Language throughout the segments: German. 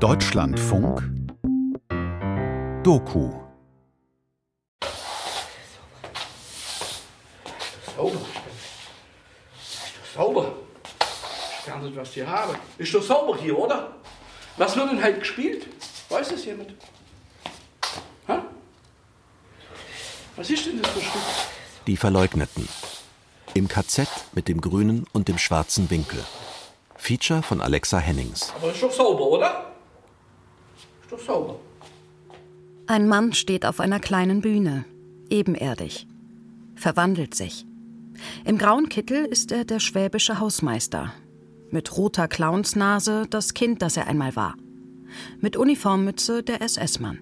Deutschlandfunk Doku Sauber. Ist doch sauber. Ich weiß nicht, was die haben. Ist doch sauber hier, oder? Was wird denn heute gespielt? Weiß es jemand? Hä? Was ist denn das für ein Stück? Die Verleugneten. Im KZ mit dem grünen und dem schwarzen Winkel. Feature von Alexa Hennings. Aber ist doch sauber, oder? Ein Mann steht auf einer kleinen Bühne, ebenerdig, verwandelt sich. Im grauen Kittel ist er der schwäbische Hausmeister. Mit roter Clownsnase das Kind, das er einmal war. Mit Uniformmütze der SS-Mann.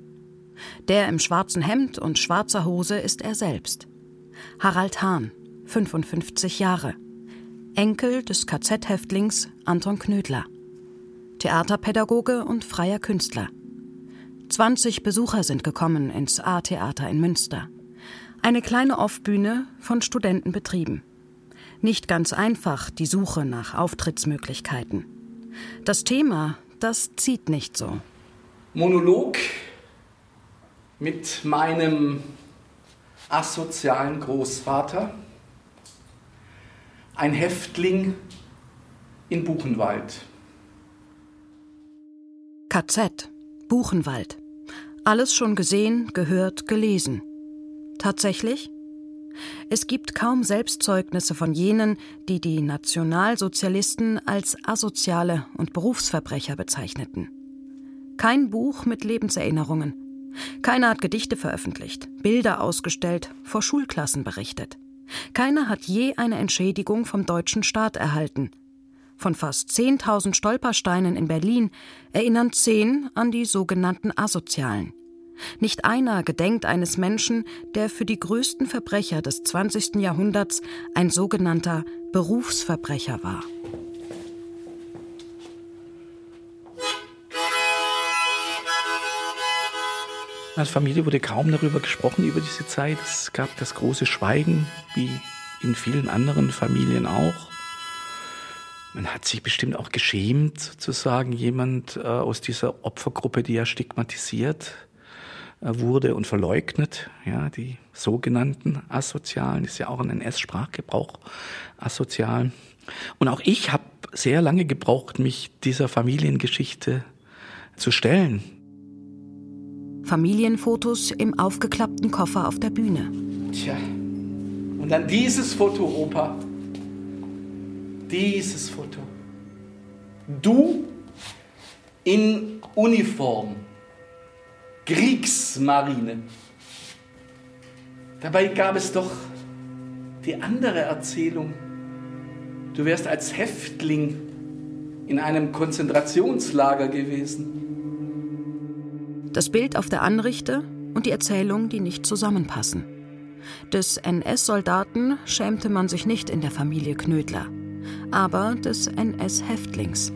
Der im schwarzen Hemd und schwarzer Hose ist er selbst. Harald Hahn, 55 Jahre. Enkel des KZ-Häftlings Anton Knödler. Theaterpädagoge und freier Künstler. 20 Besucher sind gekommen ins A-Theater in Münster. Eine kleine Off-Bühne von Studenten betrieben. Nicht ganz einfach die Suche nach Auftrittsmöglichkeiten. Das Thema, das zieht nicht so. Monolog mit meinem asozialen Großvater, ein Häftling in Buchenwald. KZ, Buchenwald. Alles schon gesehen, gehört, gelesen. Tatsächlich? Es gibt kaum Selbstzeugnisse von jenen, die die Nationalsozialisten als asoziale und Berufsverbrecher bezeichneten. Kein Buch mit Lebenserinnerungen. Keiner hat Gedichte veröffentlicht, Bilder ausgestellt, vor Schulklassen berichtet. Keiner hat je eine Entschädigung vom deutschen Staat erhalten. Von fast 10.000 Stolpersteinen in Berlin erinnern zehn an die sogenannten Asozialen. Nicht einer gedenkt eines Menschen, der für die größten Verbrecher des 20. Jahrhunderts ein sogenannter Berufsverbrecher war. Als Familie wurde kaum darüber gesprochen, über diese Zeit. Es gab das große Schweigen, wie in vielen anderen Familien auch. Man hat sich bestimmt auch geschämt, sozusagen jemand äh, aus dieser Opfergruppe, die ja stigmatisiert äh, wurde und verleugnet. Ja, die sogenannten Asozialen ist ja auch ein NS-Sprachgebrauch, asozial. Und auch ich habe sehr lange gebraucht, mich dieser Familiengeschichte zu stellen. Familienfotos im aufgeklappten Koffer auf der Bühne. Tja, und dann dieses Foto, Opa. Dieses Foto. Du in Uniform. Kriegsmarine. Dabei gab es doch die andere Erzählung. Du wärst als Häftling in einem Konzentrationslager gewesen. Das Bild auf der Anrichte und die Erzählung, die nicht zusammenpassen. Des NS-Soldaten schämte man sich nicht in der Familie Knödler, aber des NS-Häftlings.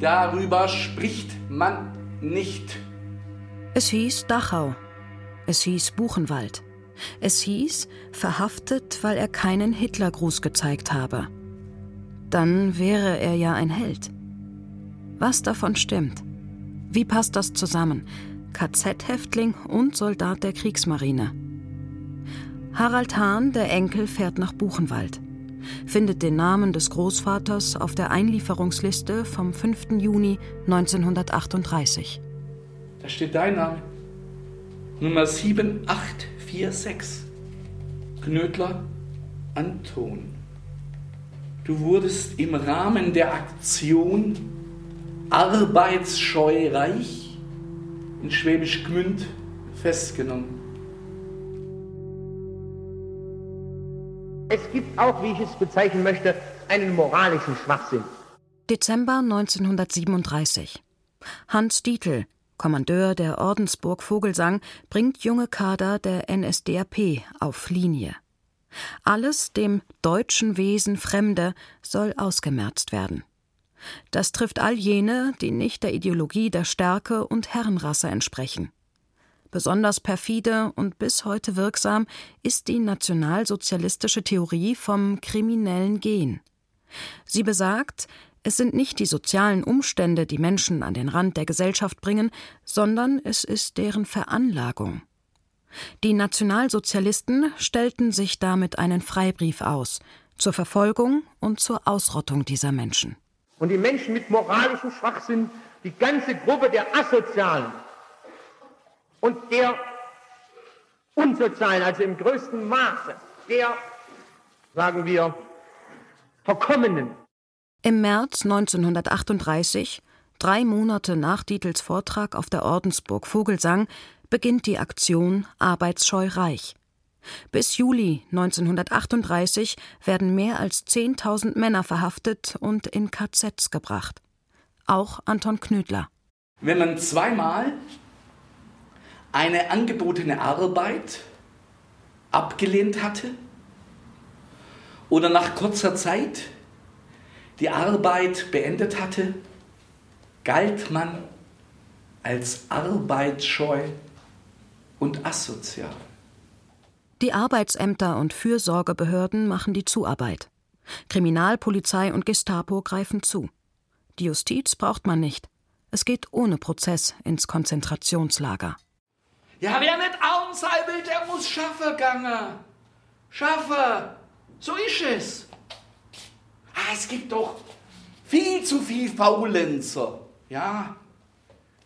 Darüber spricht man nicht. Es hieß Dachau. Es hieß Buchenwald. Es hieß, verhaftet, weil er keinen Hitlergruß gezeigt habe. Dann wäre er ja ein Held. Was davon stimmt? Wie passt das zusammen? KZ-Häftling und Soldat der Kriegsmarine. Harald Hahn, der Enkel, fährt nach Buchenwald, findet den Namen des Großvaters auf der Einlieferungsliste vom 5. Juni 1938. Da steht dein Name. Nummer 7846. Knödler Anton. Du wurdest im Rahmen der Aktion Arbeitsscheu reich in Schwäbisch Gmünd festgenommen. Es gibt auch, wie ich es bezeichnen möchte, einen moralischen Schwachsinn. Dezember 1937. Hans Dietl, Kommandeur der Ordensburg Vogelsang, bringt junge Kader der NSDAP auf Linie. Alles dem deutschen Wesen Fremde soll ausgemerzt werden. Das trifft all jene, die nicht der Ideologie der Stärke und Herrenrasse entsprechen. Besonders perfide und bis heute wirksam ist die nationalsozialistische Theorie vom kriminellen Gen. Sie besagt, Es sind nicht die sozialen Umstände, die Menschen an den Rand der Gesellschaft bringen, sondern es ist deren Veranlagung. Die Nationalsozialisten stellten sich damit einen Freibrief aus zur Verfolgung und zur Ausrottung dieser Menschen. Und die Menschen mit moralischem Schwachsinn, die ganze Gruppe der Asozialen und der Unsozialen, also im größten Maße, der, sagen wir, Verkommenen, im März 1938, drei Monate nach Dietls Vortrag auf der Ordensburg Vogelsang, beginnt die Aktion Arbeitsscheu Reich. Bis Juli 1938 werden mehr als 10.000 Männer verhaftet und in KZs gebracht. Auch Anton Knödler. Wenn man zweimal eine angebotene Arbeit abgelehnt hatte oder nach kurzer Zeit die Arbeit beendet hatte, galt man als arbeitsscheu und asozial. Die Arbeitsämter und Fürsorgebehörden machen die Zuarbeit. Kriminalpolizei und Gestapo greifen zu. Die Justiz braucht man nicht. Es geht ohne Prozess ins Konzentrationslager. Ja, wer nicht arm sein will, der muss schaffen gange. Schaffen. So ist es. Ah, es gibt doch viel zu viel Faulenzer, ja,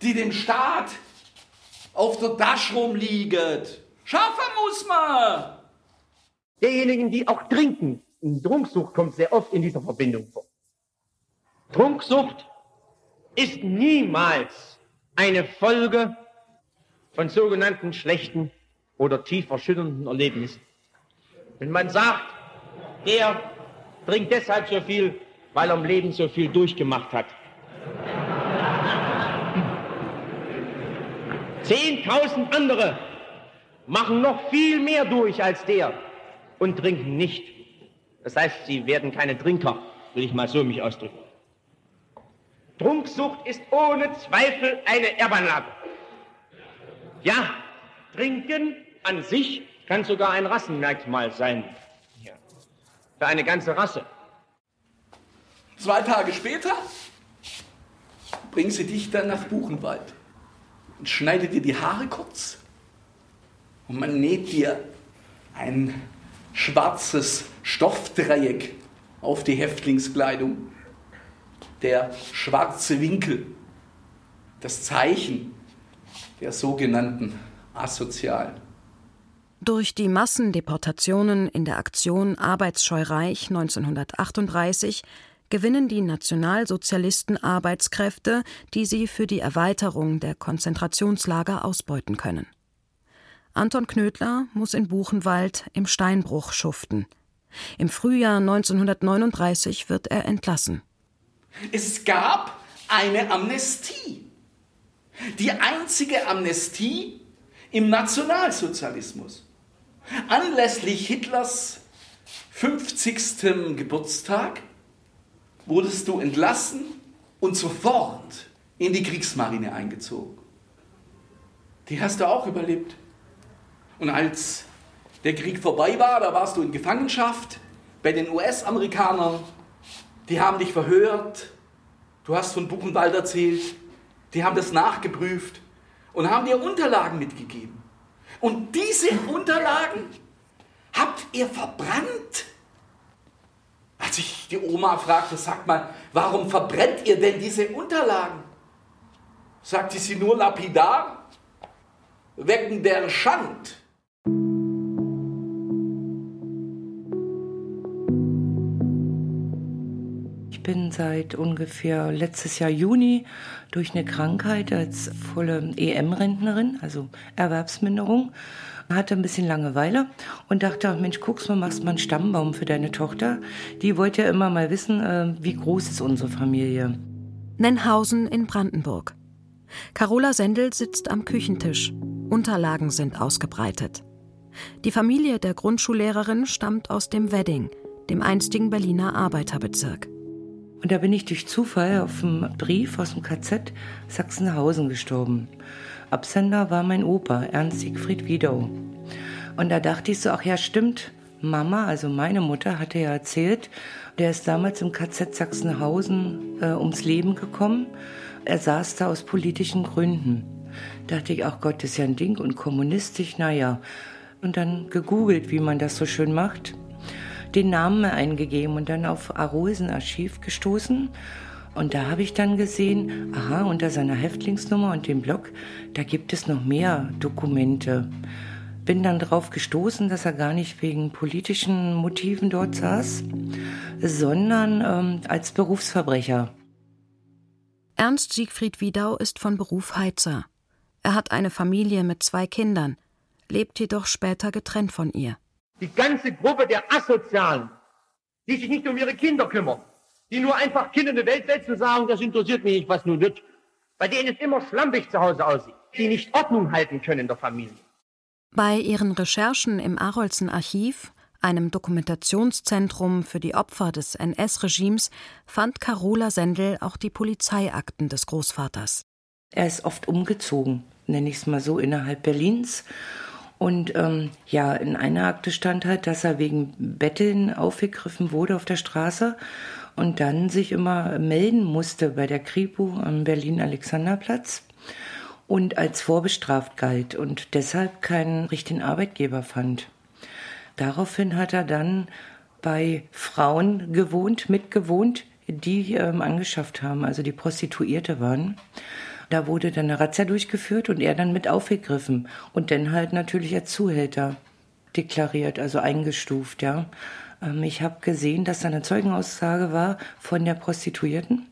die dem Staat auf der Tasche rumliegen. Schaffen muss man. Derjenigen, die auch trinken. Trunksucht kommt sehr oft in dieser Verbindung vor. Trunksucht ist niemals eine Folge von sogenannten schlechten oder tief erschütternden Erlebnissen. Wenn man sagt, der trinkt deshalb so viel, weil er im Leben so viel durchgemacht hat. Zehntausend andere machen noch viel mehr durch als der und trinken nicht. Das heißt, sie werden keine Trinker, will ich mal so mich ausdrücken. Trunksucht ist ohne Zweifel eine Erbanlage. Ja, Trinken an sich kann sogar ein Rassenmerkmal sein für eine ganze Rasse. Zwei Tage später bringen sie dich dann nach Buchenwald und schneidet dir die Haare kurz und man näht dir ein schwarzes Stoffdreieck auf die Häftlingskleidung. Der schwarze Winkel, das Zeichen der sogenannten Asozialen. Durch die Massendeportationen in der Aktion Arbeitsscheu Reich 1938 gewinnen die Nationalsozialisten Arbeitskräfte, die sie für die Erweiterung der Konzentrationslager ausbeuten können. Anton Knödler muss in Buchenwald im Steinbruch schuften. Im Frühjahr 1939 wird er entlassen. Es gab eine Amnestie. Die einzige Amnestie im Nationalsozialismus. Anlässlich Hitlers 50. Geburtstag wurdest du entlassen und sofort in die Kriegsmarine eingezogen. Die hast du auch überlebt. Und als der Krieg vorbei war, da warst du in Gefangenschaft bei den US-Amerikanern. Die haben dich verhört. Du hast von Buchenwald erzählt. Die haben das nachgeprüft und haben dir Unterlagen mitgegeben. Und diese Unterlagen habt ihr verbrannt? Als ich die Oma fragte, sagt mal, warum verbrennt ihr denn diese Unterlagen? Sagte sie nur lapidar, wegen der Schand. Seit ungefähr letztes Jahr Juni durch eine Krankheit als volle EM-Rentnerin, also Erwerbsminderung, hatte ein bisschen Langeweile und dachte, Mensch, guckst mal, machst mal einen Stammbaum für deine Tochter. Die wollte ja immer mal wissen, äh, wie groß ist unsere Familie. Nennhausen in Brandenburg. Carola Sendel sitzt am Küchentisch. Unterlagen sind ausgebreitet. Die Familie der Grundschullehrerin stammt aus dem Wedding, dem einstigen Berliner Arbeiterbezirk. Und da bin ich durch Zufall auf einem Brief aus dem KZ Sachsenhausen gestorben. Absender war mein Opa, Ernst Siegfried Wiedau. Und da dachte ich so, ach ja, stimmt, Mama, also meine Mutter, hatte ja erzählt, der ist damals im KZ Sachsenhausen äh, ums Leben gekommen. Er saß da aus politischen Gründen. Da dachte ich, ach Gott, das ist ja ein Ding und kommunistisch, naja. Und dann gegoogelt, wie man das so schön macht, den Namen eingegeben und dann auf Arosen Archiv gestoßen. Und da habe ich dann gesehen, aha, unter seiner Häftlingsnummer und dem Blog, da gibt es noch mehr Dokumente bin dann darauf gestoßen, dass er gar nicht wegen politischen Motiven dort saß, sondern ähm, als Berufsverbrecher. Ernst Siegfried Wiedau ist von Beruf Heizer. Er hat eine Familie mit zwei Kindern, lebt jedoch später getrennt von ihr. Die ganze Gruppe der Asozialen, die sich nicht um ihre Kinder kümmern, die nur einfach Kinder in die Welt setzen und sagen, das interessiert mich nicht, was nun wird, bei denen es immer schlampig zu Hause aussieht, die nicht Ordnung halten können in der Familie. Bei ihren Recherchen im Arolsen Archiv, einem Dokumentationszentrum für die Opfer des NS-Regimes, fand Carola Sendel auch die Polizeiakten des Großvaters. Er ist oft umgezogen, nenne ich es mal so, innerhalb Berlins. Und ähm, ja, in einer Akte stand halt, dass er wegen Betteln aufgegriffen wurde auf der Straße und dann sich immer melden musste bei der Kripo am Berlin-Alexanderplatz und als vorbestraft galt und deshalb keinen richtigen Arbeitgeber fand. Daraufhin hat er dann bei Frauen gewohnt, mitgewohnt, die ähm, angeschafft haben, also die Prostituierte waren. Da wurde dann eine Razzia durchgeführt und er dann mit aufgegriffen und dann halt natürlich als Zuhälter deklariert, also eingestuft, ja. Ähm, ich habe gesehen, dass da eine Zeugenaussage war von der Prostituierten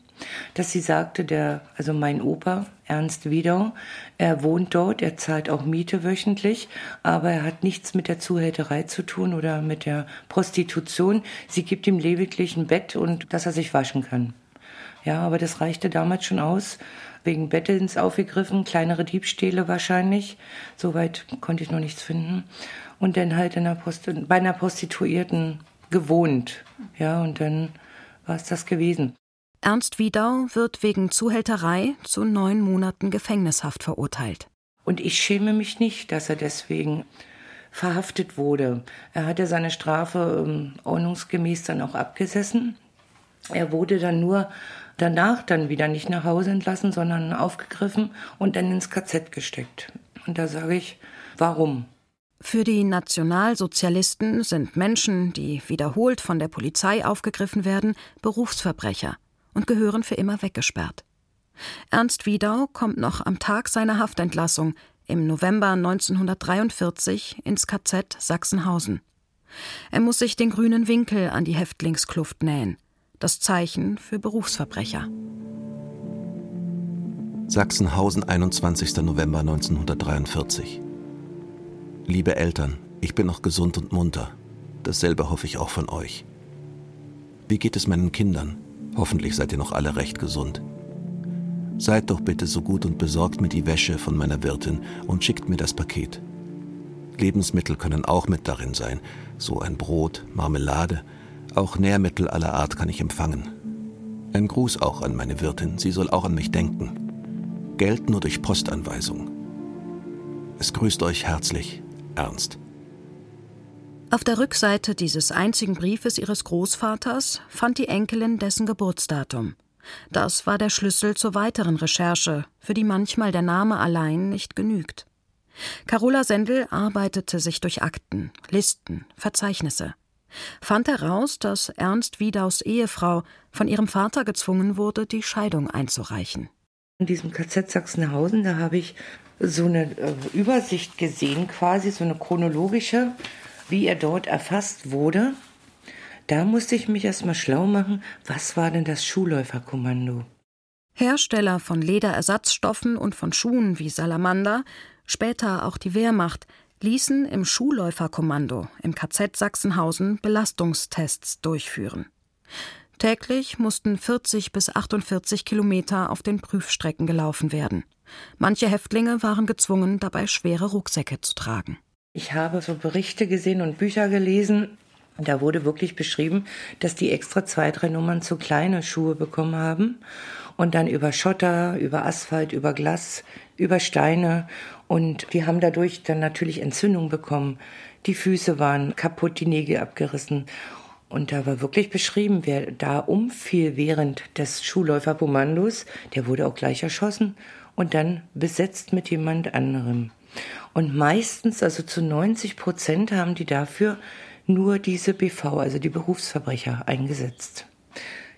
dass sie sagte, der, also mein Opa, Ernst Wiedau, er wohnt dort, er zahlt auch Miete wöchentlich, aber er hat nichts mit der Zuhälterei zu tun oder mit der Prostitution. Sie gibt ihm lediglich ein Bett und dass er sich waschen kann. Ja, aber das reichte damals schon aus. Wegen Bettelns aufgegriffen, kleinere Diebstähle wahrscheinlich. Soweit konnte ich noch nichts finden. Und dann halt in einer bei einer Prostituierten gewohnt. Ja, und dann war es das gewesen. Ernst Wiedau wird wegen Zuhälterei zu neun Monaten Gefängnishaft verurteilt. Und ich schäme mich nicht, dass er deswegen verhaftet wurde. Er hatte seine Strafe ähm, ordnungsgemäß dann auch abgesessen. Er wurde dann nur danach dann wieder nicht nach Hause entlassen, sondern aufgegriffen und dann ins KZ gesteckt. Und da sage ich, warum? Für die Nationalsozialisten sind Menschen, die wiederholt von der Polizei aufgegriffen werden, Berufsverbrecher und gehören für immer weggesperrt. Ernst Wiedau kommt noch am Tag seiner Haftentlassung im November 1943 ins KZ Sachsenhausen. Er muss sich den grünen Winkel an die Häftlingskluft nähen, das Zeichen für Berufsverbrecher. Sachsenhausen, 21. November 1943. Liebe Eltern, ich bin noch gesund und munter. Dasselbe hoffe ich auch von euch. Wie geht es meinen Kindern? Hoffentlich seid ihr noch alle recht gesund. Seid doch bitte so gut und besorgt mir die Wäsche von meiner Wirtin und schickt mir das Paket. Lebensmittel können auch mit darin sein, so ein Brot, Marmelade, auch Nährmittel aller Art kann ich empfangen. Ein Gruß auch an meine Wirtin, sie soll auch an mich denken. Geld nur durch Postanweisung. Es grüßt euch herzlich, Ernst. Auf der Rückseite dieses einzigen Briefes ihres Großvaters fand die Enkelin dessen Geburtsdatum. Das war der Schlüssel zur weiteren Recherche, für die manchmal der Name allein nicht genügt. Carola Sendel arbeitete sich durch Akten, Listen, Verzeichnisse, fand heraus, dass Ernst Wiedaus Ehefrau von ihrem Vater gezwungen wurde, die Scheidung einzureichen. In diesem KZ Sachsenhausen, da habe ich so eine äh, Übersicht gesehen, quasi so eine chronologische wie er dort erfasst wurde, da musste ich mich erstmal schlau machen, was war denn das Schuhläuferkommando? Hersteller von Lederersatzstoffen und von Schuhen wie Salamander, später auch die Wehrmacht, ließen im Schuhläuferkommando im KZ Sachsenhausen Belastungstests durchführen. Täglich mussten 40 bis 48 Kilometer auf den Prüfstrecken gelaufen werden. Manche Häftlinge waren gezwungen, dabei schwere Rucksäcke zu tragen. Ich habe so Berichte gesehen und Bücher gelesen. Da wurde wirklich beschrieben, dass die extra zwei, drei Nummern zu kleine Schuhe bekommen haben. und dann über Schotter, über Asphalt, über Glas, über Steine und wir haben dadurch dann natürlich Entzündung bekommen. Die Füße waren kaputt, die Nägel abgerissen und da war wirklich beschrieben, wer da umfiel während des Schulläuferkommandos, der wurde auch gleich erschossen und dann besetzt mit jemand anderem. Und meistens, also zu 90 Prozent, haben die dafür nur diese BV, also die Berufsverbrecher, eingesetzt.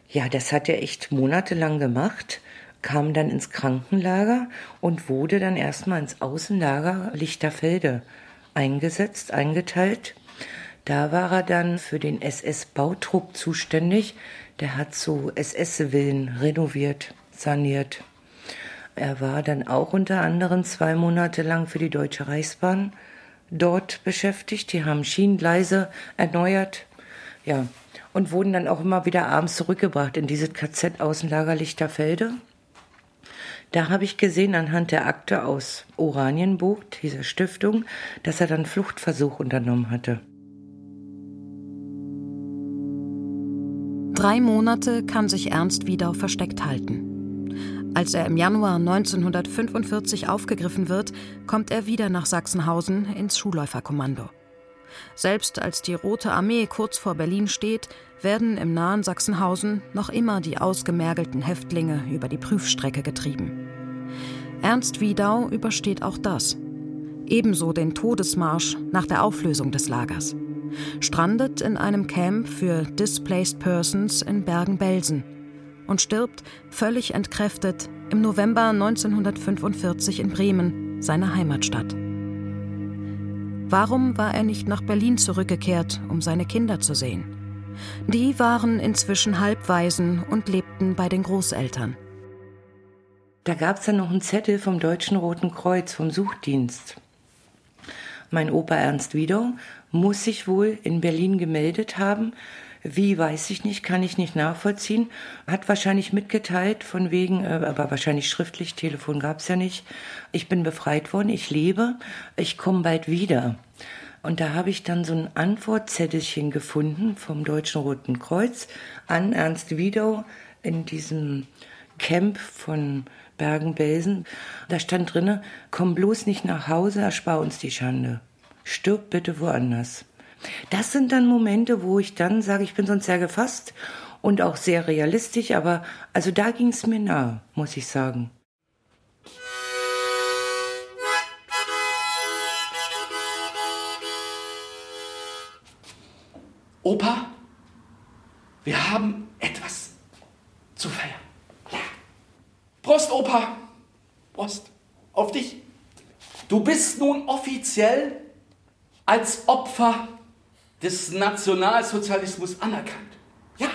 Ja, das hat er echt monatelang gemacht, kam dann ins Krankenlager und wurde dann erstmal ins Außenlager Lichterfelde eingesetzt, eingeteilt. Da war er dann für den SS-Bautrupp zuständig. Der hat so SS-Villen renoviert, saniert. Er war dann auch unter anderem zwei Monate lang für die Deutsche Reichsbahn dort beschäftigt. Die haben Schienengleise erneuert. Ja, und wurden dann auch immer wieder abends zurückgebracht in dieses KZ Außenlager Lichterfelde. Da habe ich gesehen anhand der Akte aus Oranienburg, dieser Stiftung, dass er dann Fluchtversuch unternommen hatte. Drei Monate kann sich Ernst Wiedau versteckt halten. Als er im Januar 1945 aufgegriffen wird, kommt er wieder nach Sachsenhausen ins Schulläuferkommando. Selbst als die Rote Armee kurz vor Berlin steht, werden im nahen Sachsenhausen noch immer die ausgemergelten Häftlinge über die Prüfstrecke getrieben. Ernst Wiedau übersteht auch das. Ebenso den Todesmarsch nach der Auflösung des Lagers strandet in einem Camp für Displaced Persons in Bergen-Belsen und stirbt völlig entkräftet im November 1945 in Bremen, seiner Heimatstadt. Warum war er nicht nach Berlin zurückgekehrt, um seine Kinder zu sehen? Die waren inzwischen halbwaisen und lebten bei den Großeltern. Da gab es dann noch einen Zettel vom Deutschen Roten Kreuz, vom Suchdienst. Mein Opa Ernst Wiedau muss sich wohl in Berlin gemeldet haben. Wie weiß ich nicht, kann ich nicht nachvollziehen. Hat wahrscheinlich mitgeteilt, von wegen, äh, aber wahrscheinlich schriftlich, Telefon gab es ja nicht. Ich bin befreit worden, ich lebe, ich komme bald wieder. Und da habe ich dann so ein Antwortzettelchen gefunden vom Deutschen Roten Kreuz an Ernst Wiedau in diesem Camp von Bergen-Belsen. Da stand drinne, komm bloß nicht nach Hause, erspar uns die Schande stirb bitte woanders. Das sind dann Momente, wo ich dann sage, ich bin sonst sehr gefasst und auch sehr realistisch, aber also da ging es mir nahe, muss ich sagen. Opa, wir haben etwas zu feiern. Prost, Opa. Prost. Auf dich. Du bist nun offiziell als Opfer des Nationalsozialismus anerkannt. Ja,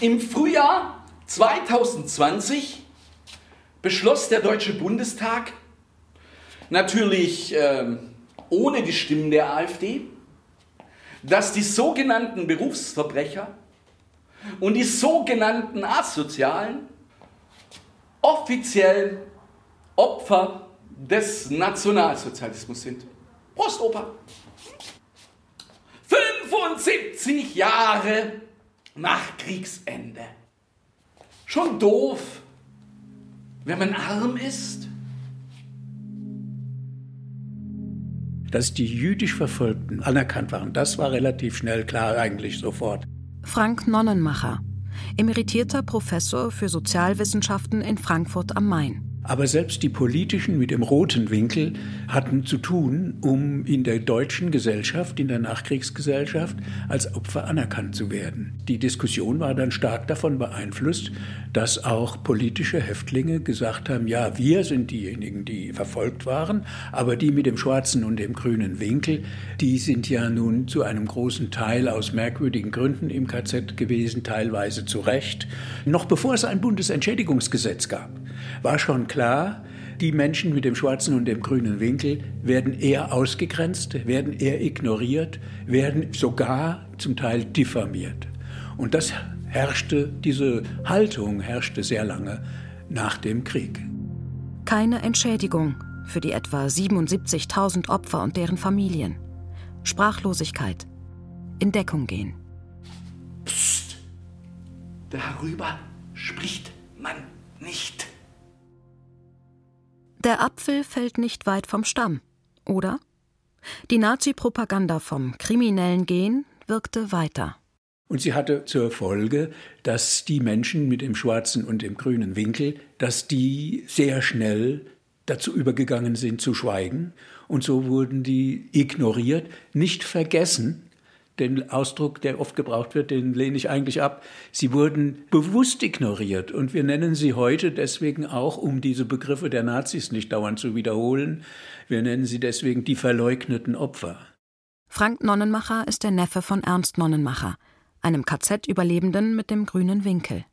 im Frühjahr 2020 beschloss der Deutsche Bundestag, natürlich äh, ohne die Stimmen der AfD, dass die sogenannten Berufsverbrecher und die sogenannten Asozialen offiziell Opfer des Nationalsozialismus sind. Prost, Opa. 75 Jahre nach Kriegsende. Schon doof, wenn man arm ist? Dass die jüdisch Verfolgten anerkannt waren, das war relativ schnell klar, eigentlich sofort. Frank Nonnenmacher, emeritierter Professor für Sozialwissenschaften in Frankfurt am Main. Aber selbst die politischen mit dem roten Winkel hatten zu tun, um in der deutschen Gesellschaft, in der Nachkriegsgesellschaft als Opfer anerkannt zu werden. Die Diskussion war dann stark davon beeinflusst, dass auch politische Häftlinge gesagt haben, ja, wir sind diejenigen, die verfolgt waren, aber die mit dem schwarzen und dem grünen Winkel, die sind ja nun zu einem großen Teil aus merkwürdigen Gründen im KZ gewesen, teilweise zu Recht, noch bevor es ein Bundesentschädigungsgesetz gab war schon klar, die Menschen mit dem schwarzen und dem grünen Winkel werden eher ausgegrenzt, werden eher ignoriert, werden sogar zum Teil diffamiert. Und das herrschte, diese Haltung herrschte sehr lange nach dem Krieg. Keine Entschädigung für die etwa 77.000 Opfer und deren Familien. Sprachlosigkeit. In Deckung gehen. Psst. Darüber spricht man Der Apfel fällt nicht weit vom Stamm, oder? Die Nazi-Propaganda vom kriminellen Gen wirkte weiter. Und sie hatte zur Folge, dass die Menschen mit dem schwarzen und dem grünen Winkel, dass die sehr schnell dazu übergegangen sind zu schweigen. Und so wurden die ignoriert, nicht vergessen. Den Ausdruck, der oft gebraucht wird, den lehne ich eigentlich ab. Sie wurden bewusst ignoriert. Und wir nennen sie heute deswegen auch, um diese Begriffe der Nazis nicht dauernd zu wiederholen, wir nennen sie deswegen die verleugneten Opfer. Frank Nonnenmacher ist der Neffe von Ernst Nonnenmacher, einem KZ-Überlebenden mit dem grünen Winkel.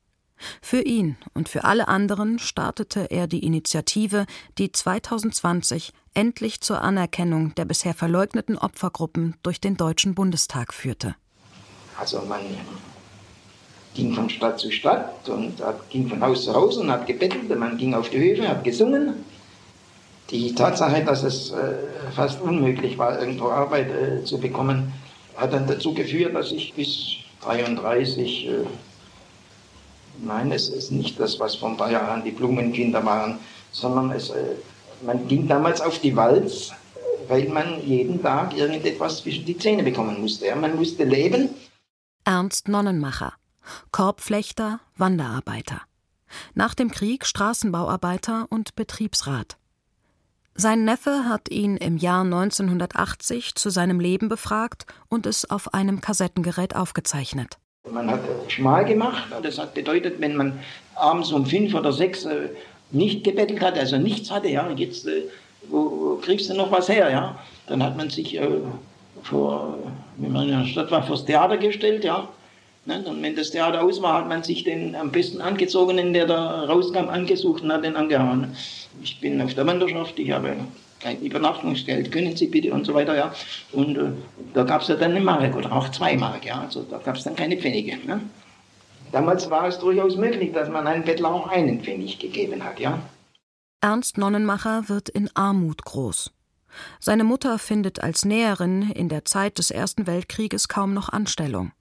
Für ihn und für alle anderen startete er die Initiative, die 2020 endlich zur Anerkennung der bisher verleugneten Opfergruppen durch den Deutschen Bundestag führte. Also man ging von Stadt zu Stadt und ging von Haus zu Haus und hat gebettelt, man ging auf die Höfe, hat gesungen. Die Tatsache, dass es äh, fast unmöglich war, irgendwo Arbeit äh, zu bekommen, hat dann dazu geführt, dass ich bis 33 äh, Nein, es ist nicht das, was vor ein Jahren die Blumenkinder waren, sondern es, äh, man ging damals auf die Walz, weil man jeden Tag irgendetwas zwischen die Zähne bekommen musste. Man musste leben. Ernst Nonnenmacher, Korbflechter, Wanderarbeiter. Nach dem Krieg Straßenbauarbeiter und Betriebsrat. Sein Neffe hat ihn im Jahr 1980 zu seinem Leben befragt und es auf einem Kassettengerät aufgezeichnet. Man hat schmal gemacht. Das hat bedeutet, wenn man abends um fünf oder sechs äh, nicht gebettelt hat, also nichts hatte, ja, jetzt äh, wo, wo, kriegst du noch was her, ja? Dann hat man sich äh, vor, wenn man in der Stadt war, vors Theater gestellt, ja. Ne? Und wenn das Theater aus war, hat man sich den am besten angezogenen, der da rauskam, angesucht und hat den angehauen. Ich bin auf der Wanderschaft, ich habe kein Übernachtungsgeld, können Sie bitte und so weiter, ja. Und äh, da gab es ja dann eine Mark oder auch zwei Mark, ja. Also da gab es dann keine Pfennige. Ne? Damals war es durchaus möglich, dass man einem Bettler auch einen Pfennig gegeben hat, ja. Ernst Nonnenmacher wird in Armut groß. Seine Mutter findet als Näherin in der Zeit des Ersten Weltkrieges kaum noch Anstellung.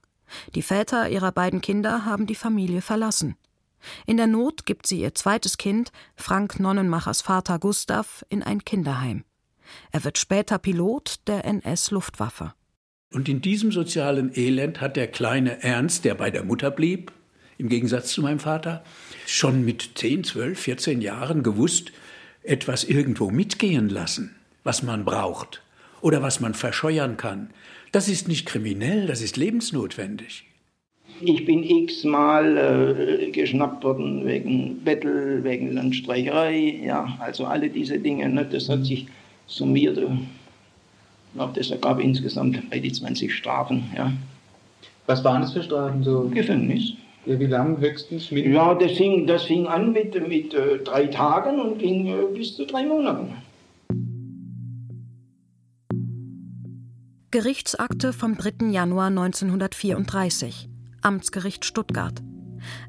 Die Väter ihrer beiden Kinder haben die Familie verlassen. In der Not gibt sie ihr zweites Kind, Frank Nonnenmachers Vater Gustav, in ein Kinderheim. Er wird später Pilot der NS-Luftwaffe. Und in diesem sozialen Elend hat der kleine Ernst, der bei der Mutter blieb, im Gegensatz zu meinem Vater, schon mit 10, 12, 14 Jahren gewusst, etwas irgendwo mitgehen lassen, was man braucht oder was man verscheuern kann. Das ist nicht kriminell, das ist lebensnotwendig. Ich bin x-mal äh, geschnappt worden wegen Bettel, wegen Landstreicherei, ja, also alle diese Dinge, ne, das hat sich summiert. Äh, das ergab insgesamt bei die 20 Strafen, ja. Was waren das für Strafen so? Gefängnis. Ja, wie lange höchstens? Mit ja, das fing, das fing an mit, mit äh, drei Tagen und ging äh, bis zu drei Monaten. Gerichtsakte vom 3. Januar 1934. Amtsgericht Stuttgart.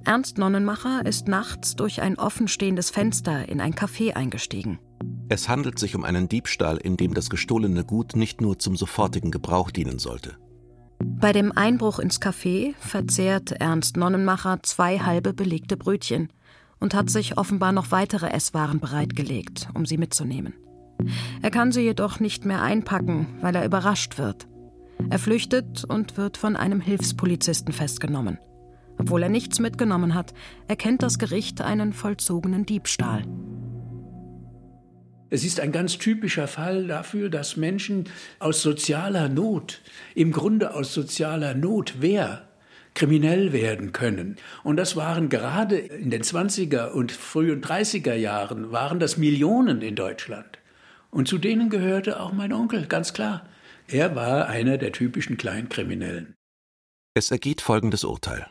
Ernst Nonnenmacher ist nachts durch ein offenstehendes Fenster in ein Café eingestiegen. Es handelt sich um einen Diebstahl, in dem das gestohlene Gut nicht nur zum sofortigen Gebrauch dienen sollte. Bei dem Einbruch ins Café verzehrt Ernst Nonnenmacher zwei halbe belegte Brötchen und hat sich offenbar noch weitere Esswaren bereitgelegt, um sie mitzunehmen. Er kann sie jedoch nicht mehr einpacken, weil er überrascht wird. Er flüchtet und wird von einem Hilfspolizisten festgenommen. Obwohl er nichts mitgenommen hat, erkennt das Gericht einen vollzogenen Diebstahl. Es ist ein ganz typischer Fall dafür, dass Menschen aus sozialer Not, im Grunde aus sozialer Notwehr, kriminell werden können. Und das waren gerade in den 20er und frühen 30er Jahren, waren das Millionen in Deutschland. Und zu denen gehörte auch mein Onkel, ganz klar. Er war einer der typischen Kleinkriminellen. Es ergeht folgendes Urteil.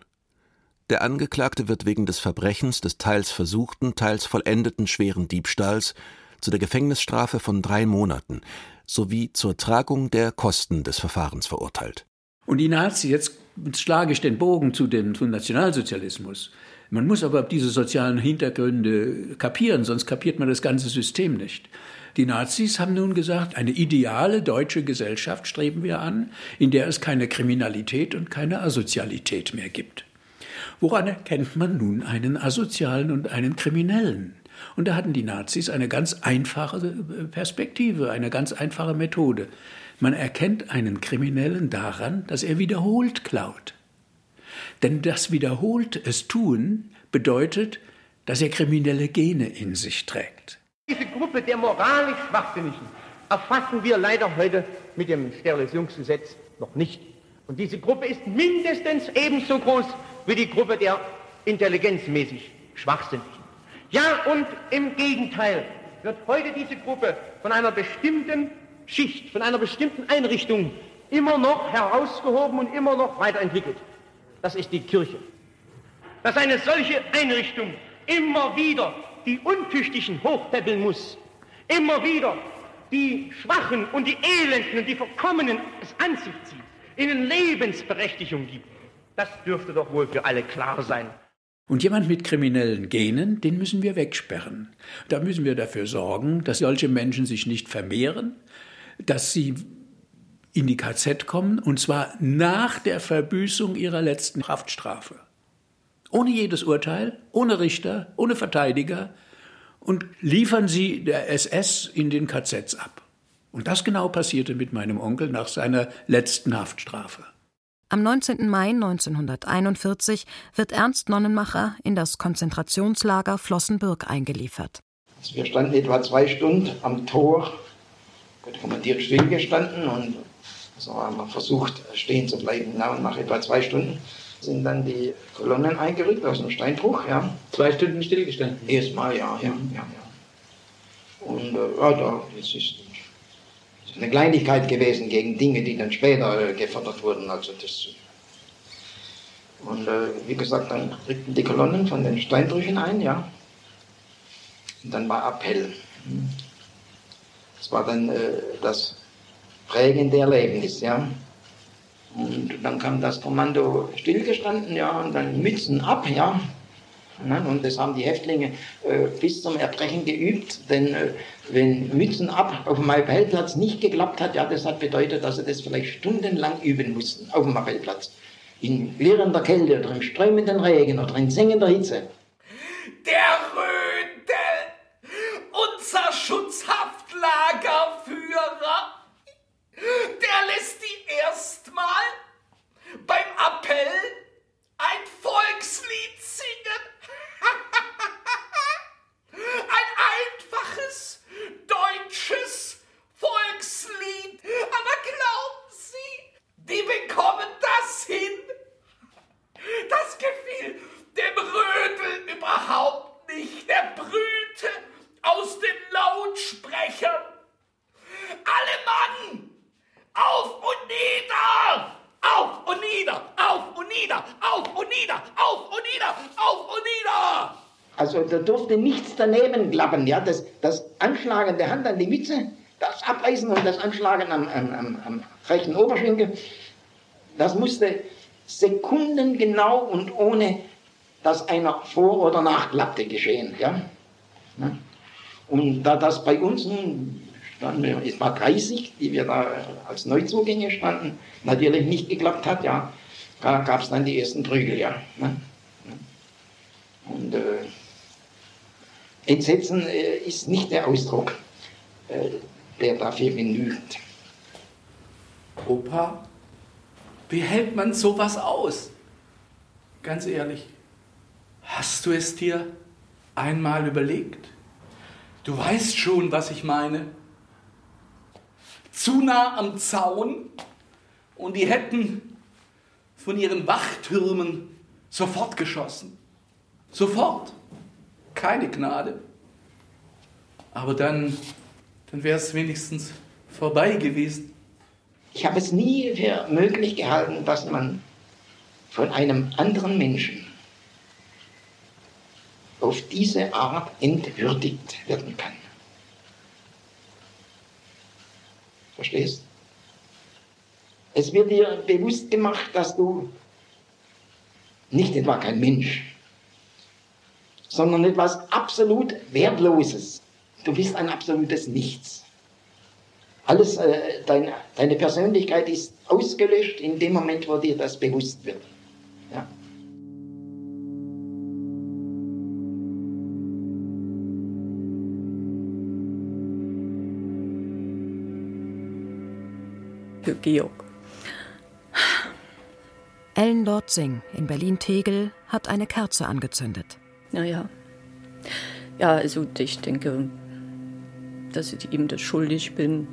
Der Angeklagte wird wegen des Verbrechens des teils versuchten, teils vollendeten schweren Diebstahls zu der Gefängnisstrafe von drei Monaten sowie zur Tragung der Kosten des Verfahrens verurteilt. Und die Nazis, jetzt schlage ich den Bogen zu dem, zum Nationalsozialismus. Man muss aber diese sozialen Hintergründe kapieren, sonst kapiert man das ganze System nicht. Die Nazis haben nun gesagt, eine ideale deutsche Gesellschaft streben wir an, in der es keine Kriminalität und keine Asozialität mehr gibt. Woran erkennt man nun einen Asozialen und einen Kriminellen? Und da hatten die Nazis eine ganz einfache Perspektive, eine ganz einfache Methode. Man erkennt einen Kriminellen daran, dass er wiederholt klaut. Denn das wiederholt es tun bedeutet, dass er kriminelle Gene in sich trägt. Diese Gruppe der moralisch Schwachsinnigen erfassen wir leider heute mit dem Sterilisierungsgesetz noch nicht. Und diese Gruppe ist mindestens ebenso groß wie die Gruppe der intelligenzmäßig Schwachsinnigen. Ja, und im Gegenteil wird heute diese Gruppe von einer bestimmten Schicht, von einer bestimmten Einrichtung immer noch herausgehoben und immer noch weiterentwickelt. Das ist die Kirche. Dass eine solche Einrichtung immer wieder die Untüchtigen hochpäppeln muss, immer wieder die Schwachen und die Elenden und die Verkommenen es an sich zieht, ihnen Lebensberechtigung gibt, das dürfte doch wohl für alle klar sein. Und jemand mit kriminellen Genen, den müssen wir wegsperren. Da müssen wir dafür sorgen, dass solche Menschen sich nicht vermehren, dass sie in die KZ kommen, und zwar nach der Verbüßung ihrer letzten Haftstrafe. Ohne jedes Urteil, ohne Richter, ohne Verteidiger und liefern sie der SS in den KZs ab. Und das genau passierte mit meinem Onkel nach seiner letzten Haftstrafe. Am 19. Mai 1941 wird Ernst Nonnenmacher in das Konzentrationslager Flossenbürg eingeliefert. Wir standen etwa zwei Stunden am Tor. Der Kommandeur stillgestanden und so haben wir versucht, stehen zu bleiben. Na, und nach etwa zwei Stunden sind dann die Kolonnen eingerückt aus dem Steinbruch. Ja. Zwei Stunden stillgestanden? Erstmal, ja, ja, ja, ja. Und äh, ja, da, das ist eine Kleinigkeit gewesen gegen Dinge, die dann später äh, gefordert wurden. Also das, und äh, wie gesagt, dann rückten die Kolonnen von den Steinbrüchen ein, ja. Und dann war Appell. Das war dann äh, das prägende Erlebnis, ja. Und dann kam das Kommando stillgestanden, ja, und dann Mützen ab, ja. Und das haben die Häftlinge äh, bis zum Erbrechen geübt, denn äh, wenn Mützen ab auf dem Appellplatz nicht geklappt hat, ja, das hat bedeutet, dass sie das vielleicht stundenlang üben mussten auf dem Appellplatz. In klirrender Kälte oder im strömenden Regen oder in sengender Hitze. Der Rödel, unser Schutzhaftlagerführer, der lässt die erstmal beim Appell ein Volkslied singen. Ein einfaches deutsches Volkslied. Aber glauben Sie, die bekommen das hin? Das gefiel dem Rödel überhaupt nicht. Der brüllte aus den Lautsprechern. Alle Mann! Auf und nieder! Auf und nieder! Auf und nieder! Auf und nieder! Auf und nieder! Auf und nieder! Also da durfte nichts daneben klappen. Ja? Das, das Anschlagen der Hand an die Mütze, das Abreißen und das Anschlagen am, am, am, am rechten Oberschenkel, das musste sekundengenau und ohne dass einer vor- oder nachklappte geschehen. Ja? Und da das bei uns nun standen es war 30, die wir da als Neuzugänge standen, natürlich nicht geklappt hat, ja, gab es dann die ersten Prügel, ja. Ne? Und äh, Entsetzen äh, ist nicht der Ausdruck, äh, der dafür genügt. Opa, wie hält man sowas aus? Ganz ehrlich, hast du es dir einmal überlegt? Du weißt schon, was ich meine. Zu nah am Zaun und die hätten von ihren Wachtürmen sofort geschossen. Sofort keine Gnade. Aber dann, dann wäre es wenigstens vorbei gewesen. Ich habe es nie für möglich gehalten, dass man von einem anderen Menschen auf diese Art entwürdigt werden kann. Verstehst? Es wird dir bewusst gemacht, dass du nicht etwa kein Mensch sondern etwas absolut Wertloses. Du bist ein absolutes Nichts. Alles, äh, dein, deine Persönlichkeit ist ausgelöscht in dem Moment, wo dir das bewusst wird. Für Georg. Ellen Lortzing in Berlin-Tegel hat eine Kerze angezündet. Naja. Ja, also ich denke, dass ich ihm das schuldig bin,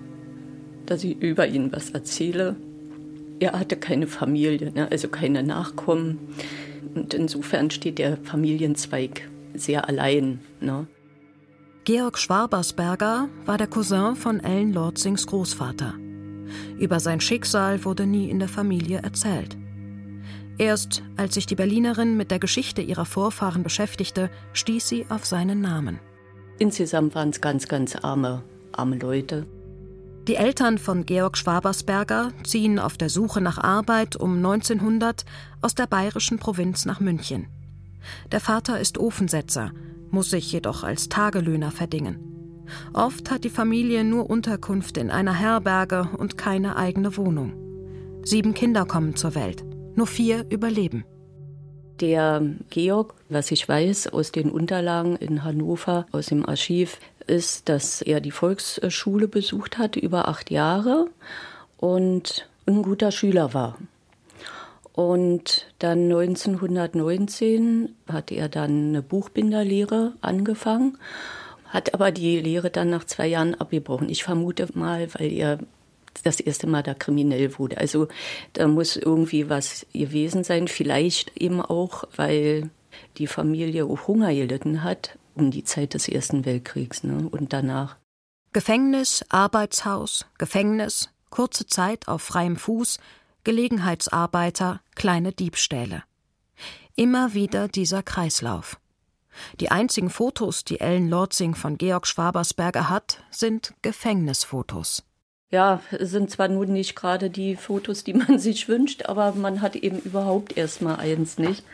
dass ich über ihn was erzähle. Er hatte keine Familie, ne? also keine Nachkommen. Und insofern steht der Familienzweig sehr allein. Ne? Georg Schwabersberger war der Cousin von Ellen Lortzings Großvater. Über sein Schicksal wurde nie in der Familie erzählt. Erst als sich die Berlinerin mit der Geschichte ihrer Vorfahren beschäftigte, stieß sie auf seinen Namen. Insgesamt waren es ganz, ganz arme, arme Leute. Die Eltern von Georg Schwabersberger ziehen auf der Suche nach Arbeit um 1900 aus der bayerischen Provinz nach München. Der Vater ist Ofensetzer, muss sich jedoch als Tagelöhner verdingen. Oft hat die Familie nur Unterkunft in einer Herberge und keine eigene Wohnung. Sieben Kinder kommen zur Welt. Nur vier überleben. Der Georg, was ich weiß aus den Unterlagen in Hannover, aus dem Archiv, ist, dass er die Volksschule besucht hat über acht Jahre und ein guter Schüler war. Und dann 1919 hat er dann eine Buchbinderlehre angefangen, hat aber die Lehre dann nach zwei Jahren abgebrochen. Ich vermute mal, weil er das erste Mal da kriminell wurde. Also da muss irgendwie was gewesen sein. Vielleicht eben auch, weil die Familie auch Hunger gelitten hat um die Zeit des Ersten Weltkriegs ne? und danach. Gefängnis, Arbeitshaus, Gefängnis, kurze Zeit auf freiem Fuß, Gelegenheitsarbeiter, kleine Diebstähle. Immer wieder dieser Kreislauf. Die einzigen Fotos, die Ellen Lorzing von Georg Schwabersberger hat, sind Gefängnisfotos ja, sind zwar nun nicht gerade die Fotos, die man sich wünscht, aber man hat eben überhaupt erst mal eins nicht.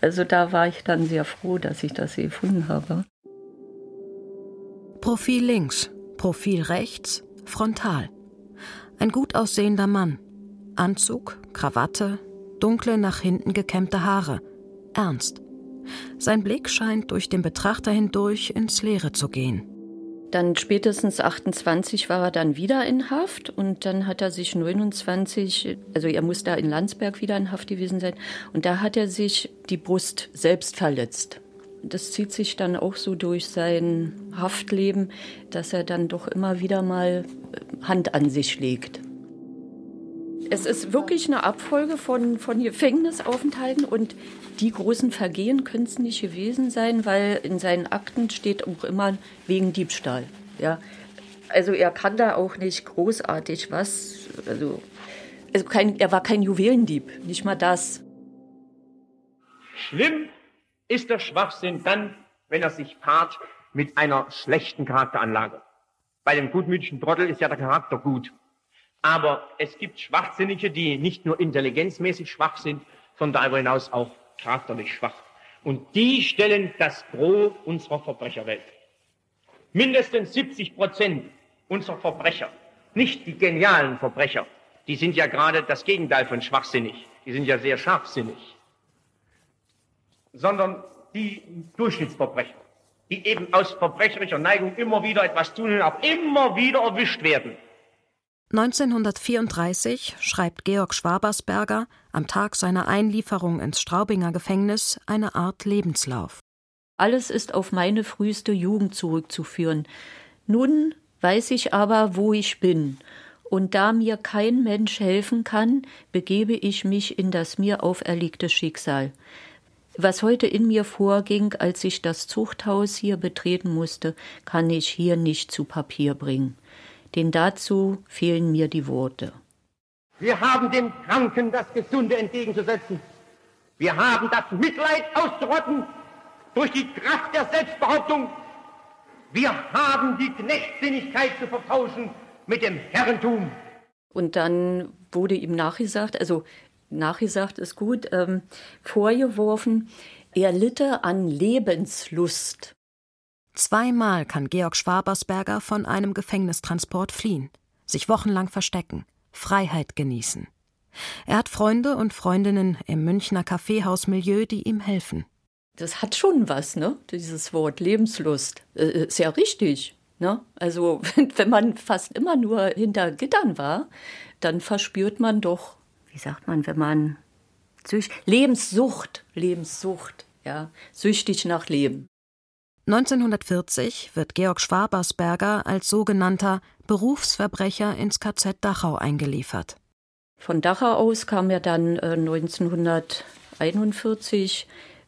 Also da war ich dann sehr froh, dass ich das gefunden habe. Profil links, Profil rechts, frontal. Ein gut aussehender Mann. Anzug, Krawatte, dunkle nach hinten gekämmte Haare. Ernst. Sein Blick scheint durch den Betrachter hindurch ins Leere zu gehen. Dann spätestens 28 war er dann wieder in Haft und dann hat er sich 29, also er muss da in Landsberg wieder in Haft gewesen sein und da hat er sich die Brust selbst verletzt. Das zieht sich dann auch so durch sein Haftleben, dass er dann doch immer wieder mal Hand an sich legt. Es ist wirklich eine Abfolge von, von Gefängnisaufenthalten und die großen Vergehen können es nicht gewesen sein, weil in seinen Akten steht auch immer wegen Diebstahl. Ja. Also er kann da auch nicht großartig was, also, also kein, er war kein Juwelendieb, nicht mal das. Schlimm ist der Schwachsinn dann, wenn er sich paart mit einer schlechten Charakteranlage. Bei dem gutmütigen Trottel ist ja der Charakter gut. Aber es gibt Schwachsinnige, die nicht nur intelligenzmäßig schwach sind, sondern darüber hinaus auch charakterlich schwach. Und die stellen das Gros unserer Verbrecherwelt. Mindestens 70 Prozent unserer Verbrecher, nicht die genialen Verbrecher, die sind ja gerade das Gegenteil von schwachsinnig, die sind ja sehr scharfsinnig, sondern die Durchschnittsverbrecher, die eben aus verbrecherischer Neigung immer wieder etwas tun und auch immer wieder erwischt werden. 1934 schreibt Georg Schwabersberger am Tag seiner Einlieferung ins Straubinger Gefängnis eine Art Lebenslauf. Alles ist auf meine früheste Jugend zurückzuführen. Nun weiß ich aber, wo ich bin, und da mir kein Mensch helfen kann, begebe ich mich in das mir auferlegte Schicksal. Was heute in mir vorging, als ich das Zuchthaus hier betreten musste, kann ich hier nicht zu Papier bringen denn dazu fehlen mir die Worte. Wir haben dem Kranken das Gesunde entgegenzusetzen. Wir haben das Mitleid auszurotten durch die Kraft der Selbstbehauptung. Wir haben die Knechtsinnigkeit zu vertauschen mit dem Herrentum. Und dann wurde ihm nachgesagt, also nachgesagt ist gut, ähm, vorgeworfen, er litte an Lebenslust. Zweimal kann Georg Schwabersberger von einem Gefängnistransport fliehen, sich wochenlang verstecken, Freiheit genießen. Er hat Freunde und Freundinnen im Münchner Kaffeehausmilieu, die ihm helfen. Das hat schon was, ne? Dieses Wort Lebenslust. Äh, ist ja richtig. Ne? Also wenn man fast immer nur hinter Gittern war, dann verspürt man doch, wie sagt man, wenn man Lebenssucht, Lebenssucht, ja, süchtig nach Leben. 1940 wird Georg Schwabersberger als sogenannter Berufsverbrecher ins KZ Dachau eingeliefert. Von Dachau aus kam er dann äh, 1941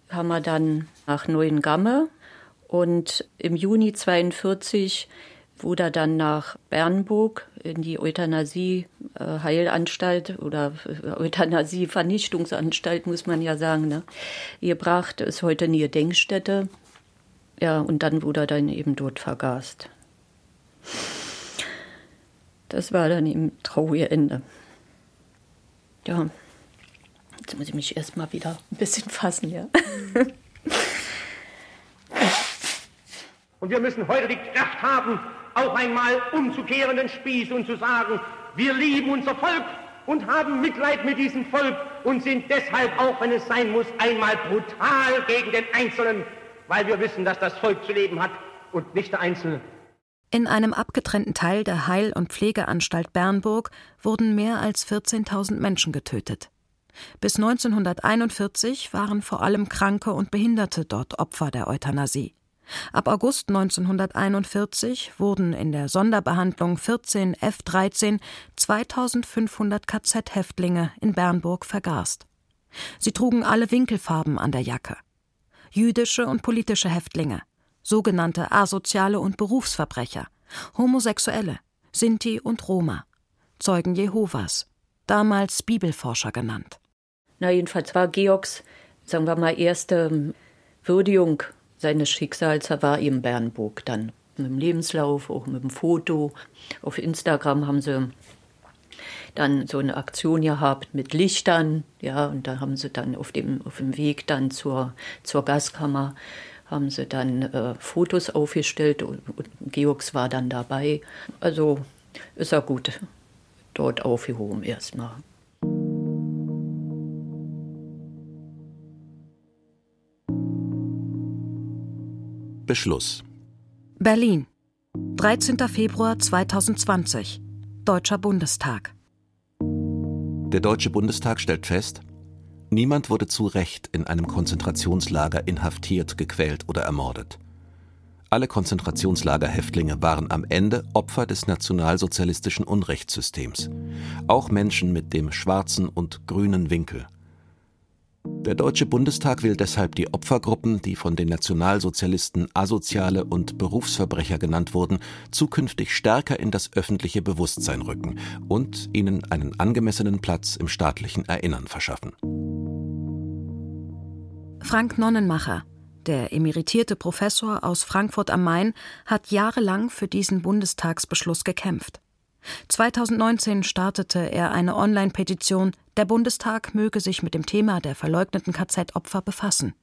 kam er dann nach Neuengamme und im Juni 42 wurde er dann nach Bernburg in die Euthanasie-Heilanstalt äh, oder äh, Euthanasie-Vernichtungsanstalt, muss man ja sagen, ne, gebracht. Ist heute eine Gedenkstätte. Ja, und dann wurde er dann eben dort vergast. Das war dann eben traurige Ende. Ja, jetzt muss ich mich erstmal wieder ein bisschen fassen, ja. Und wir müssen heute die Kraft haben, auch einmal umzukehren den Spieß und zu sagen, wir lieben unser Volk und haben Mitleid mit diesem Volk und sind deshalb, auch wenn es sein muss, einmal brutal gegen den Einzelnen, weil wir wissen, dass das Volk zu leben hat und nicht der Einzelne. In einem abgetrennten Teil der Heil- und Pflegeanstalt Bernburg wurden mehr als 14.000 Menschen getötet. Bis 1941 waren vor allem Kranke und Behinderte dort Opfer der Euthanasie. Ab August 1941 wurden in der Sonderbehandlung 14 F13 2500 KZ-Häftlinge in Bernburg vergast. Sie trugen alle Winkelfarben an der Jacke. Jüdische und politische Häftlinge, sogenannte asoziale und Berufsverbrecher, Homosexuelle, Sinti und Roma, Zeugen Jehovas, damals Bibelforscher genannt. Na, jedenfalls war Georgs, sagen wir mal, erste Würdigung seines Schicksals war eben Bernburg dann. Mit dem Lebenslauf, auch mit dem Foto. Auf Instagram haben sie dann so eine Aktion gehabt mit Lichtern, ja, und da haben sie dann auf dem, auf dem Weg dann zur, zur Gaskammer haben sie dann äh, Fotos aufgestellt und, und Georgs war dann dabei. Also ist er gut dort aufgehoben erstmal. Beschluss. Berlin, 13. Februar 2020, Deutscher Bundestag. Der Deutsche Bundestag stellt fest, niemand wurde zu Recht in einem Konzentrationslager inhaftiert, gequält oder ermordet. Alle Konzentrationslagerhäftlinge waren am Ende Opfer des nationalsozialistischen Unrechtssystems. Auch Menschen mit dem schwarzen und grünen Winkel. Der Deutsche Bundestag will deshalb die Opfergruppen, die von den Nationalsozialisten Asoziale und Berufsverbrecher genannt wurden, zukünftig stärker in das öffentliche Bewusstsein rücken und ihnen einen angemessenen Platz im staatlichen Erinnern verschaffen. Frank Nonnenmacher, der emeritierte Professor aus Frankfurt am Main, hat jahrelang für diesen Bundestagsbeschluss gekämpft. 2019 startete er eine Online-Petition Der Bundestag möge sich mit dem Thema der verleugneten KZ-Opfer befassen.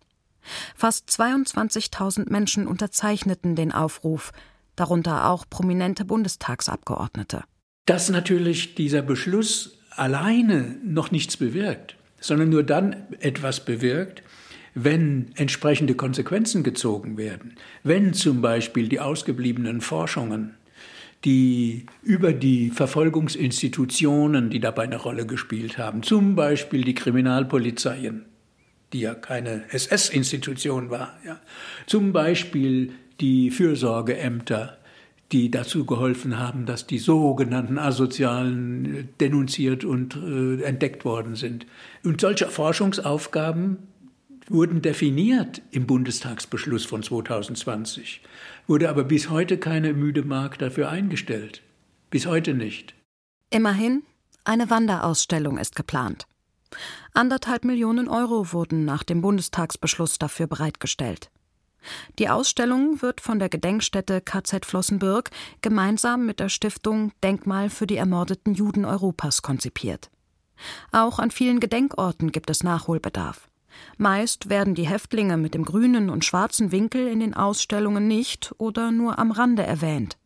Fast 22.000 Menschen unterzeichneten den Aufruf, darunter auch prominente Bundestagsabgeordnete. Dass natürlich dieser Beschluss alleine noch nichts bewirkt, sondern nur dann etwas bewirkt, wenn entsprechende Konsequenzen gezogen werden, wenn zum Beispiel die ausgebliebenen Forschungen die über die Verfolgungsinstitutionen, die dabei eine Rolle gespielt haben, zum Beispiel die Kriminalpolizeien, die ja keine SS-Institution war, ja, zum Beispiel die Fürsorgeämter, die dazu geholfen haben, dass die sogenannten Asozialen denunziert und äh, entdeckt worden sind. Und solche Forschungsaufgaben wurden definiert im Bundestagsbeschluss von 2020 wurde aber bis heute keine müde Mark dafür eingestellt. Bis heute nicht. Immerhin, eine Wanderausstellung ist geplant. Anderthalb Millionen Euro wurden nach dem Bundestagsbeschluss dafür bereitgestellt. Die Ausstellung wird von der Gedenkstätte KZ Flossenbürg gemeinsam mit der Stiftung Denkmal für die ermordeten Juden Europas konzipiert. Auch an vielen Gedenkorten gibt es Nachholbedarf. Meist werden die Häftlinge mit dem grünen und schwarzen Winkel in den Ausstellungen nicht oder nur am Rande erwähnt.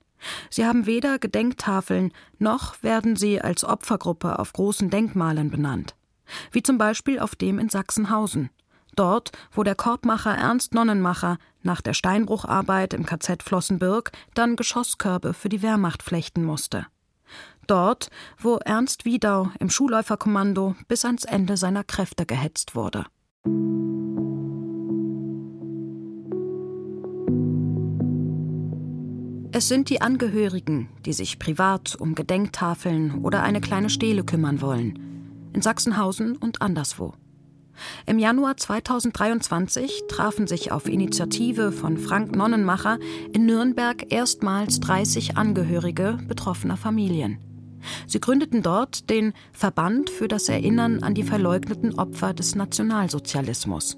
Sie haben weder Gedenktafeln noch werden sie als Opfergruppe auf großen Denkmalen benannt, wie zum Beispiel auf dem in Sachsenhausen. Dort, wo der Korbmacher Ernst Nonnenmacher nach der Steinbrucharbeit im KZ Flossenbürg dann Geschosskörbe für die Wehrmacht flechten musste. Dort, wo Ernst Wiedau im Schulläuferkommando bis ans Ende seiner Kräfte gehetzt wurde. Es sind die Angehörigen, die sich privat um Gedenktafeln oder eine kleine Stele kümmern wollen. In Sachsenhausen und anderswo. Im Januar 2023 trafen sich auf Initiative von Frank Nonnenmacher in Nürnberg erstmals 30 Angehörige betroffener Familien. Sie gründeten dort den Verband für das Erinnern an die verleugneten Opfer des Nationalsozialismus.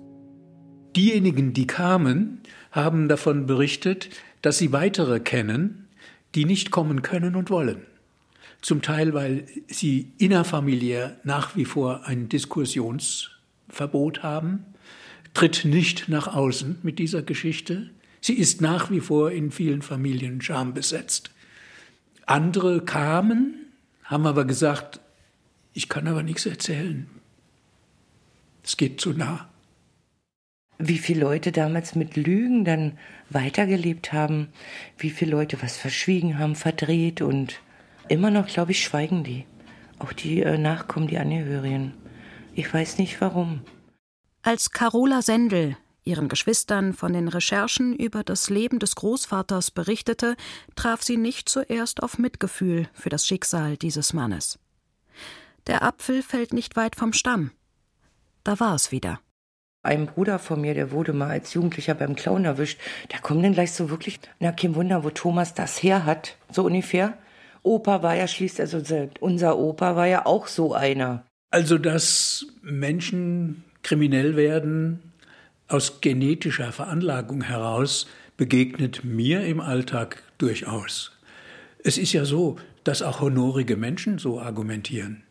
Diejenigen, die kamen, haben davon berichtet, dass sie weitere kennen, die nicht kommen können und wollen. Zum Teil, weil sie innerfamiliär nach wie vor ein Diskussions Verbot haben, tritt nicht nach außen mit dieser Geschichte. Sie ist nach wie vor in vielen Familien schambesetzt. Andere kamen, haben aber gesagt, ich kann aber nichts erzählen. Es geht zu nah. Wie viele Leute damals mit Lügen dann weitergelebt haben, wie viele Leute was verschwiegen haben, verdreht und immer noch, glaube ich, schweigen die. Auch die äh, Nachkommen, die Angehörigen. Ich weiß nicht warum. Als Carola Sendel ihren Geschwistern von den Recherchen über das Leben des Großvaters berichtete, traf sie nicht zuerst auf Mitgefühl für das Schicksal dieses Mannes. Der Apfel fällt nicht weit vom Stamm. Da war es wieder. Ein Bruder von mir, der wurde mal als Jugendlicher beim Clown erwischt. Da kommt dann gleich so wirklich, na, kein Wunder, wo Thomas das her hat, so ungefähr. Opa war ja schließlich, also unser Opa war ja auch so einer. Also, dass Menschen kriminell werden aus genetischer Veranlagung heraus, begegnet mir im Alltag durchaus. Es ist ja so, dass auch honorige Menschen so argumentieren.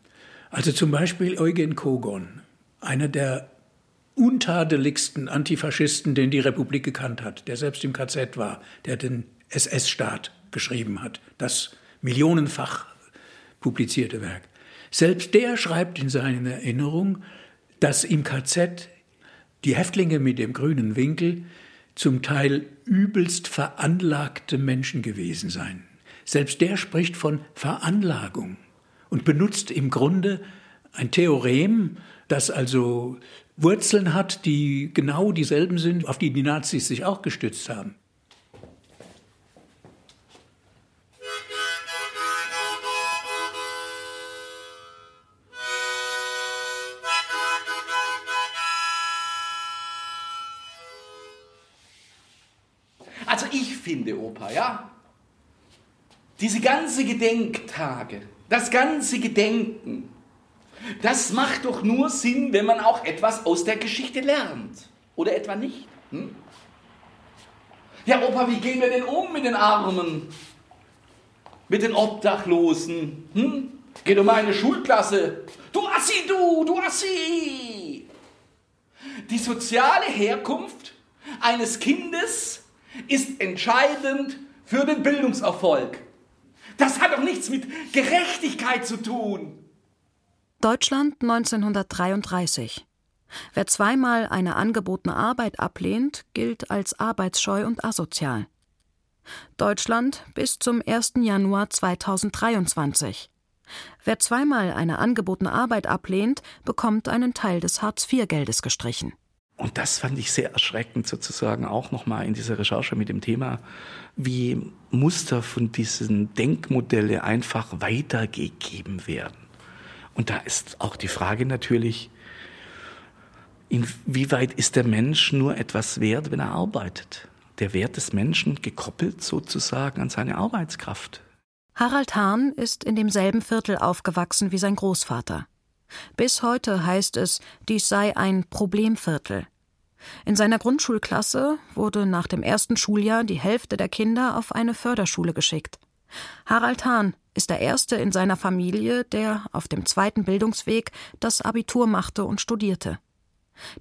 Also zum Beispiel Eugen Kogon, einer der untadeligsten Antifaschisten, den die Republik gekannt hat, der selbst im KZ war, der den SS-Staat geschrieben hat, das millionenfach publizierte Werk. Selbst der schreibt in seinen Erinnerungen, dass im KZ die Häftlinge mit dem grünen Winkel zum Teil übelst veranlagte Menschen gewesen seien. Selbst der spricht von Veranlagung und benutzt im Grunde ein Theorem, das also Wurzeln hat, die genau dieselben sind, auf die die Nazis sich auch gestützt haben. Finde, Opa, ja? Diese ganze Gedenktage, das ganze Gedenken, das macht doch nur Sinn, wenn man auch etwas aus der Geschichte lernt. Oder etwa nicht? Hm? Ja, Opa, wie gehen wir denn um mit den Armen? Mit den Obdachlosen? Hm? Geh doch mal in eine Schulklasse. Du Assi, du, du Assi! Die soziale Herkunft eines Kindes ist entscheidend für den Bildungserfolg. Das hat doch nichts mit Gerechtigkeit zu tun. Deutschland 1933. Wer zweimal eine angebotene Arbeit ablehnt, gilt als arbeitsscheu und asozial. Deutschland bis zum 1. Januar 2023. Wer zweimal eine angebotene Arbeit ablehnt, bekommt einen Teil des Hartz-IV-Geldes gestrichen. Und das fand ich sehr erschreckend sozusagen auch nochmal in dieser Recherche mit dem Thema, wie Muster von diesen Denkmodelle einfach weitergegeben werden. Und da ist auch die Frage natürlich, inwieweit ist der Mensch nur etwas wert, wenn er arbeitet? Der Wert des Menschen gekoppelt sozusagen an seine Arbeitskraft. Harald Hahn ist in demselben Viertel aufgewachsen wie sein Großvater. Bis heute heißt es, dies sei ein Problemviertel. In seiner Grundschulklasse wurde nach dem ersten Schuljahr die Hälfte der Kinder auf eine Förderschule geschickt. Harald Hahn ist der erste in seiner Familie, der auf dem zweiten Bildungsweg das Abitur machte und studierte.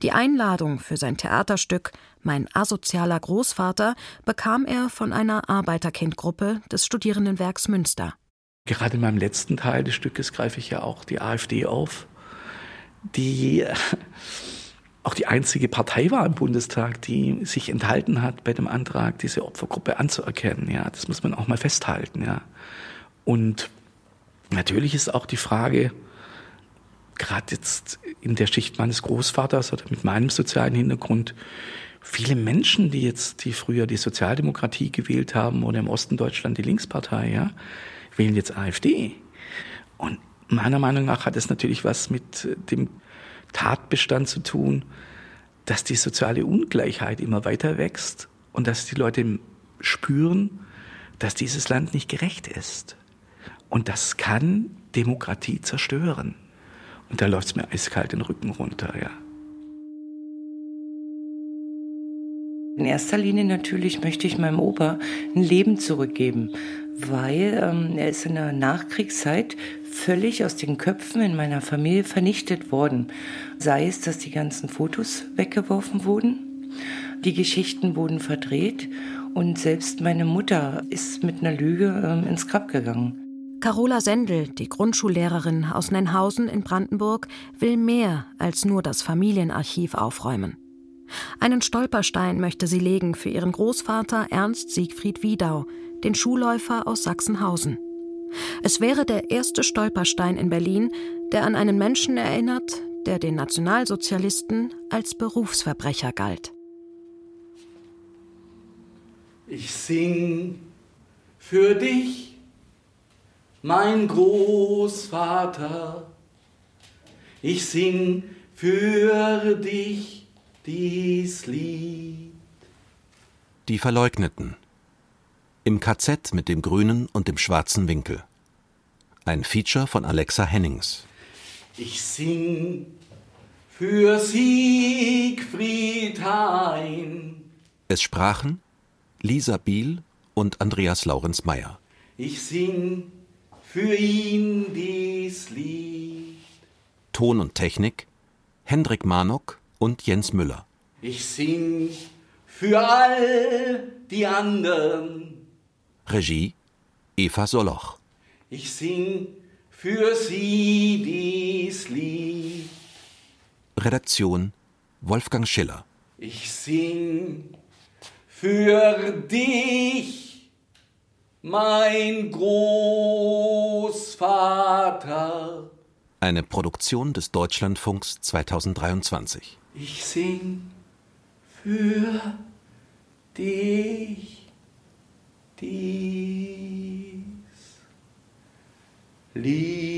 Die Einladung für sein Theaterstück Mein asozialer Großvater bekam er von einer Arbeiterkindgruppe des Studierendenwerks Münster. Gerade in meinem letzten Teil des Stückes greife ich ja auch die AfD auf, die auch die einzige Partei war im Bundestag, die sich enthalten hat, bei dem Antrag diese Opfergruppe anzuerkennen. Ja, das muss man auch mal festhalten. Ja, und natürlich ist auch die Frage, gerade jetzt in der Schicht meines Großvaters oder mit meinem sozialen Hintergrund, viele Menschen, die jetzt, die früher die Sozialdemokratie gewählt haben oder im Osten Deutschland die Linkspartei, ja, wählen jetzt AfD. Und meiner Meinung nach hat es natürlich was mit dem Tatbestand zu tun, dass die soziale Ungleichheit immer weiter wächst und dass die Leute spüren, dass dieses Land nicht gerecht ist. Und das kann Demokratie zerstören. Und da läuft es mir eiskalt den Rücken runter, ja. In erster Linie natürlich möchte ich meinem Opa ein Leben zurückgeben, weil ähm, er ist in der Nachkriegszeit völlig aus den Köpfen in meiner Familie vernichtet worden. Sei es, dass die ganzen Fotos weggeworfen wurden, die Geschichten wurden verdreht und selbst meine Mutter ist mit einer Lüge ähm, ins Grab gegangen. Carola Sendel, die Grundschullehrerin aus Nenhausen in Brandenburg, will mehr als nur das Familienarchiv aufräumen. Einen Stolperstein möchte sie legen für ihren Großvater Ernst Siegfried Wiedau, den Schulläufer aus Sachsenhausen. Es wäre der erste Stolperstein in Berlin, der an einen Menschen erinnert, der den Nationalsozialisten als Berufsverbrecher galt. Ich sing für dich, mein Großvater. Ich sing für dich dies Lied. Die Verleugneten im KZ mit dem grünen und dem schwarzen Winkel. Ein Feature von Alexa Hennings. Ich sing für Siegfried ein. Es sprachen Lisa Biel und Andreas Laurenz Meyer. Ich sing für ihn dies Lied. Ton und Technik Hendrik Manok und Jens Müller. Ich sing für all die anderen. Regie Eva Soloch. Ich sing für sie dies Lied. Redaktion Wolfgang Schiller. Ich sing für dich, mein Großvater. Eine Produktion des Deutschlandfunks 2023. Ich sing für dich peace. Leave.